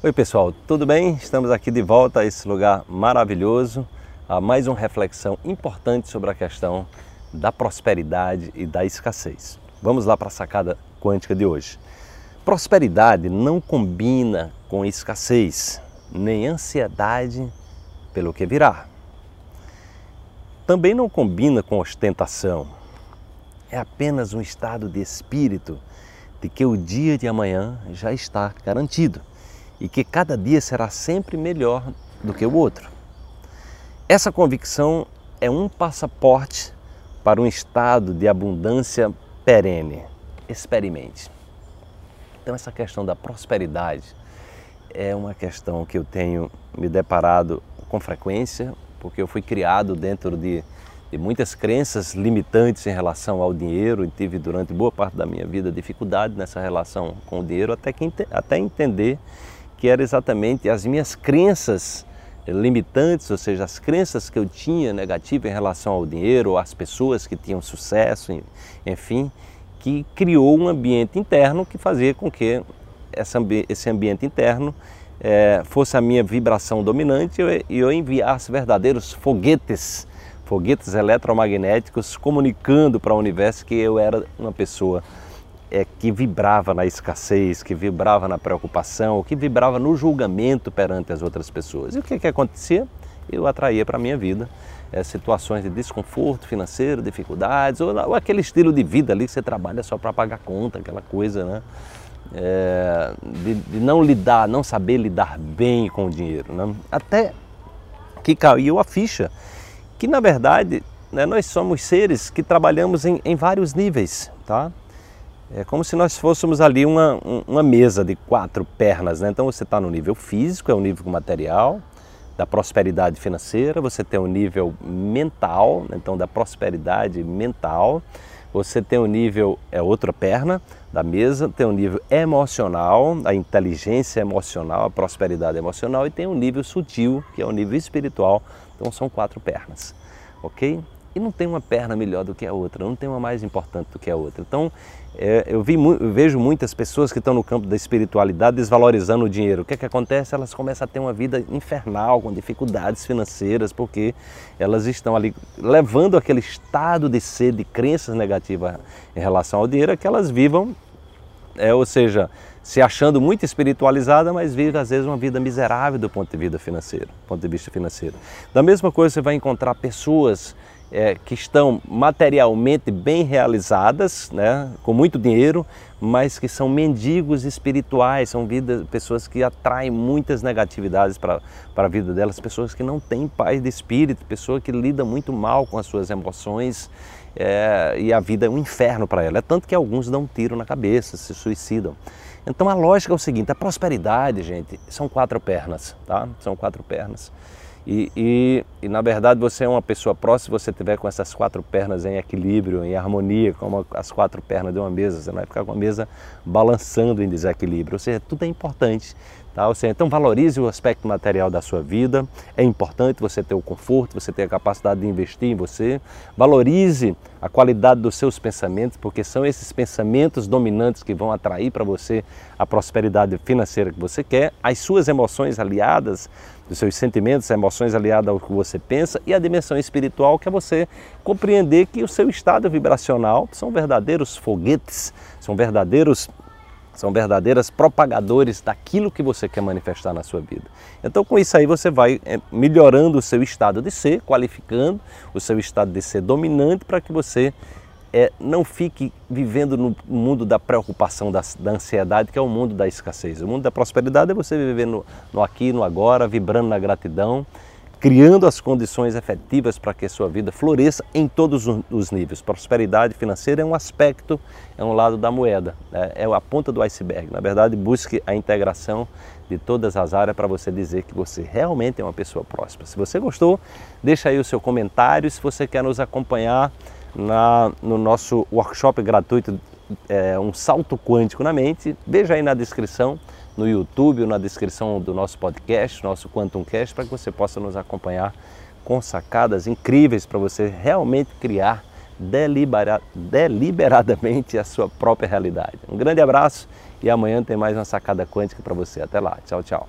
Oi pessoal, tudo bem? Estamos aqui de volta a esse lugar maravilhoso, a mais uma reflexão importante sobre a questão da prosperidade e da escassez. Vamos lá para a sacada quântica de hoje. Prosperidade não combina com escassez, nem ansiedade pelo que virá. Também não combina com ostentação. É apenas um estado de espírito de que o dia de amanhã já está garantido e que cada dia será sempre melhor do que o outro. Essa convicção é um passaporte para um estado de abundância perene. Experimente. Então, essa questão da prosperidade é uma questão que eu tenho me deparado com frequência, porque eu fui criado dentro de, de muitas crenças limitantes em relação ao dinheiro e tive durante boa parte da minha vida dificuldade nessa relação com o dinheiro, até, que, até entender que era exatamente as minhas crenças limitantes, ou seja, as crenças que eu tinha negativas em relação ao dinheiro, às pessoas que tinham sucesso, enfim, que criou um ambiente interno que fazia com que esse ambiente interno é, fosse a minha vibração dominante e eu enviasse verdadeiros foguetes, foguetes eletromagnéticos comunicando para o universo que eu era uma pessoa é, que vibrava na escassez, que vibrava na preocupação, que vibrava no julgamento perante as outras pessoas. E o que, que acontecia? Eu atraía para a minha vida é, situações de desconforto financeiro, dificuldades, ou, ou, aquele estilo de vida ali que você trabalha só para pagar conta, aquela coisa, né? É, de, de, não lidar, não saber lidar bem com o dinheiro. Né? Até que caiu a ficha que, na verdade, né, nós somos seres que trabalhamos em, em vários níveis, tá? É como se nós fôssemos ali uma, uma mesa de quatro pernas, né? Então você está no nível físico, é o nível material, da prosperidade financeira, você tem o nível mental, né? então da prosperidade mental, você tem o nível, é outra perna da mesa, tem o nível emocional, a inteligência emocional, a prosperidade emocional e tem o nível sutil, que é o nível espiritual, então são quatro pernas, ok? E não tem uma perna melhor do que a outra, não tem uma mais importante do que a outra. Então, é, eu, vi, eu, vejo muitas pessoas que estão no campo da espiritualidade desvalorizando o dinheiro. O que é que acontece? Elas começam a ter uma vida infernal, com dificuldades financeiras, porque elas estão ali levando aquele estado de ser, de crenças negativas em relação ao dinheiro, que elas vivam, é, ou seja, se achando muito espiritualizada, mas vive às vezes uma vida miserável do ponto de vista financeiro, ponto de vista financeiro. Da mesma coisa você vai encontrar pessoas é, que estão materialmente bem realizadas, né, com muito dinheiro, mas que são mendigos espirituais, são vidas, pessoas que atraem muitas negatividades para a vida delas, pessoas que não têm paz de espírito, pessoas que lidam muito mal com as suas emoções é, e a vida é um inferno para ela. É tanto que alguns dão um tiro na cabeça, se suicidam. Então a lógica é o seguinte: a prosperidade, gente, são quatro pernas, tá? São quatro pernas. E, e, e, na verdade você é uma pessoa próxima se você tiver com essas quatro pernas em equilíbrio, em harmonia, como as quatro pernas de uma mesa. Você não vai ficar com a mesa balançando em desequilíbrio. Ou seja, tudo é importante. Tá? Ou seja, então valorize o aspecto material da sua vida. É importante você ter o conforto, você ter a capacidade de investir em você. Valorize a qualidade dos seus pensamentos, porque são esses pensamentos dominantes que vão atrair para você a prosperidade financeira que você quer. As suas emoções aliadas dos seus sentimentos, emoções aliadas ao que você pensa e a dimensão espiritual que é você compreender que o seu estado vibracional são verdadeiros foguetes, são verdadeiros são verdadeiras propagadores daquilo que você quer manifestar na sua vida. Então, com isso aí, você vai eh, melhorando o seu estado de ser, qualificando o seu estado de ser dominante para que você é, não fique vivendo no mundo da preocupação, da, da, ansiedade, que é o mundo da escassez. O mundo da prosperidade é você viver no, no aqui, no agora, vibrando na gratidão, criando as condições efetivas para que a sua vida floresça em todos os níveis. Prosperidade financeira é um aspecto, é um lado da moeda, né? é a ponta do iceberg. Na verdade, busque a integração de todas as áreas para você dizer que você realmente é uma pessoa próspera. Se você gostou, deixa aí o seu comentário. Se você quer nos acompanhar, na, no nosso workshop gratuito é, Um Salto Quântico na Mente. Veja aí na descrição, no YouTube ou na descrição do nosso podcast, nosso Quantum Cast, para que você possa nos acompanhar com sacadas incríveis para você realmente criar delibera, deliberadamente a sua própria realidade. Um grande abraço e amanhã tem mais uma sacada quântica para você. Até lá. Tchau, tchau.